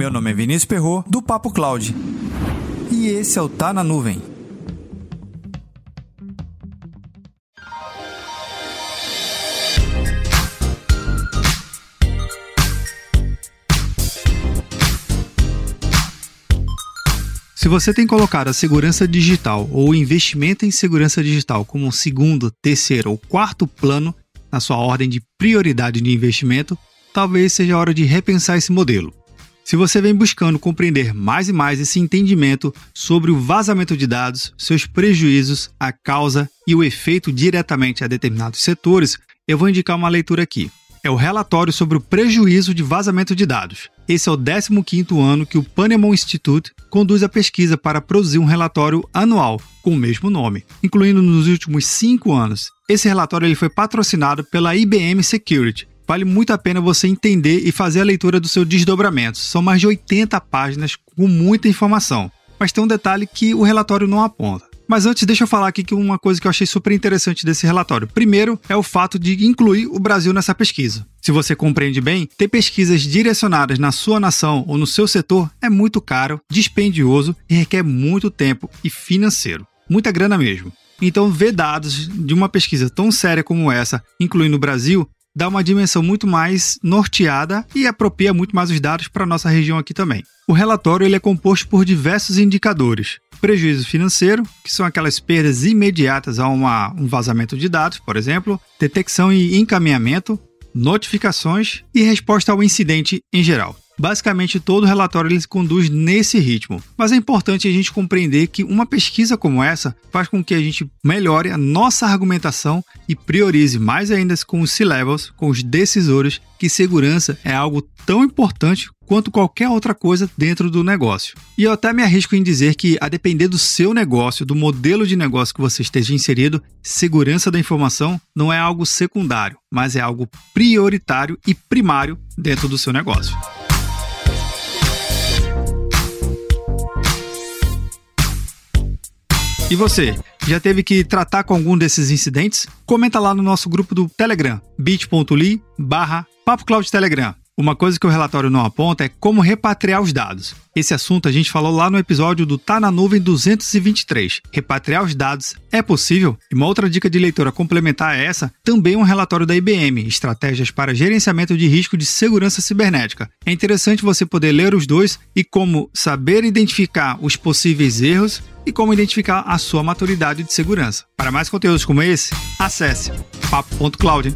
Meu nome é Vinícius Perro do Papo Cloud. E esse é o Tá na Nuvem. Se você tem colocado a segurança digital ou o investimento em segurança digital como um segundo, terceiro ou quarto plano na sua ordem de prioridade de investimento, talvez seja a hora de repensar esse modelo. Se você vem buscando compreender mais e mais esse entendimento sobre o vazamento de dados, seus prejuízos, a causa e o efeito diretamente a determinados setores, eu vou indicar uma leitura aqui. É o relatório sobre o prejuízo de vazamento de dados. Esse é o 15º ano que o Panemon Institute conduz a pesquisa para produzir um relatório anual com o mesmo nome, incluindo nos últimos cinco anos. Esse relatório ele foi patrocinado pela IBM Security, vale muito a pena você entender e fazer a leitura do seu desdobramento. São mais de 80 páginas com muita informação. Mas tem um detalhe que o relatório não aponta. Mas antes, deixa eu falar aqui que uma coisa que eu achei super interessante desse relatório. Primeiro, é o fato de incluir o Brasil nessa pesquisa. Se você compreende bem, ter pesquisas direcionadas na sua nação ou no seu setor é muito caro, dispendioso e requer muito tempo e financeiro. Muita grana mesmo. Então, ver dados de uma pesquisa tão séria como essa, incluindo o Brasil, dá uma dimensão muito mais norteada e apropria muito mais os dados para nossa região aqui também. O relatório ele é composto por diversos indicadores. Prejuízo financeiro, que são aquelas perdas imediatas a uma, um vazamento de dados, por exemplo, detecção e encaminhamento, notificações e resposta ao incidente em geral. Basicamente, todo relatório ele se conduz nesse ritmo. Mas é importante a gente compreender que uma pesquisa como essa faz com que a gente melhore a nossa argumentação e priorize mais ainda com os C-levels, com os decisores, que segurança é algo tão importante quanto qualquer outra coisa dentro do negócio. E eu até me arrisco em dizer que, a depender do seu negócio, do modelo de negócio que você esteja inserido, segurança da informação não é algo secundário, mas é algo prioritário e primário dentro do seu negócio. E você, já teve que tratar com algum desses incidentes? Comenta lá no nosso grupo do Telegram, bit.ly barra Telegram. Uma coisa que o relatório não aponta é como repatriar os dados. Esse assunto a gente falou lá no episódio do Tá na Nuvem 223. Repatriar os dados é possível? E uma outra dica de leitura complementar a essa, também um relatório da IBM, Estratégias para Gerenciamento de Risco de Segurança Cibernética. É interessante você poder ler os dois e como saber identificar os possíveis erros e como identificar a sua maturidade de segurança. Para mais conteúdos como esse, acesse papo.cloud.